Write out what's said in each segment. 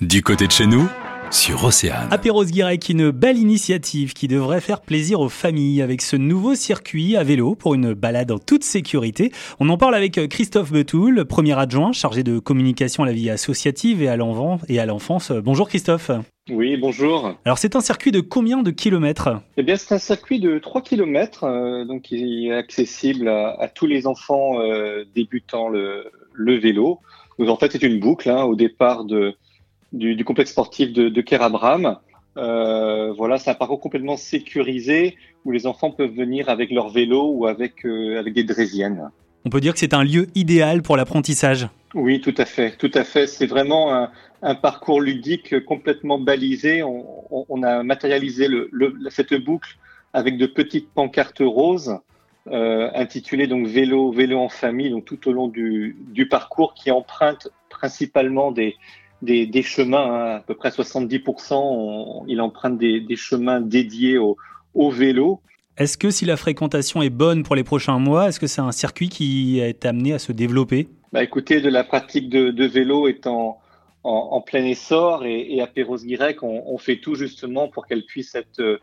Du côté de chez nous, sur Océane. Apéros Guirec, une belle initiative qui devrait faire plaisir aux familles avec ce nouveau circuit à vélo pour une balade en toute sécurité. On en parle avec Christophe Betoul, premier adjoint chargé de communication à la vie associative et à l'enfance. Bonjour Christophe. Oui, bonjour. Alors c'est un circuit de combien de kilomètres? Eh bien c'est un circuit de 3 kilomètres, euh, donc qui est accessible à, tous les enfants euh, débutant le, vélo. Donc en fait c'est une boucle hein, au départ de du, complexe sportif de, de Kerabram. Euh, voilà, c'est un parcours complètement sécurisé où les enfants peuvent venir avec leur vélo ou avec, euh, avec des draisiennes. On peut dire que c'est un lieu idéal pour l'apprentissage. Oui, tout à fait, tout à fait. C'est vraiment un, un, parcours ludique complètement balisé. On, on, a matérialisé le, le, cette boucle avec de petites pancartes roses euh, intitulées donc vélo, vélo en famille, donc tout au long du, du parcours qui empruntent principalement des, des, chemins, hein, à peu près 70%, il emprunte des, chemins dédiés au, au vélo. Est-ce que si la fréquentation est bonne pour les prochains mois, est-ce que c'est un circuit qui est amené à se développer? Bah Écoutez, de la pratique de, vélo est en, en, plein essor et, à Perros-Guirec, on, fait tout justement pour qu'elle puisse être euh,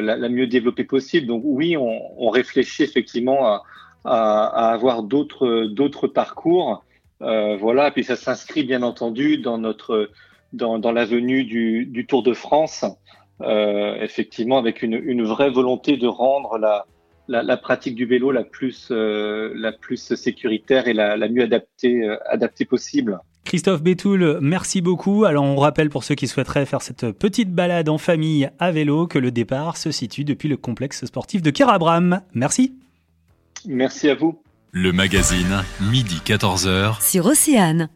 la, mieux développée possible. Donc oui, on, réfléchit effectivement à, à avoir d'autres parcours voilà, puis ça s'inscrit bien entendu dans notre dans, dans l'avenue du, du, Tour de France, euh, effectivement avec une, une, vraie volonté de rendre la, la, la pratique du vélo la plus euh, la plus sécuritaire et la, la mieux adaptée euh, adaptée possible. Christophe Bétoul, merci beaucoup. Alors on rappelle pour ceux qui souhaiteraient faire cette petite balade en famille à vélo que le départ se situe depuis le complexe sportif de Kerabram. Merci. Merci à vous. Le magazine, midi 14h. Sur Océane.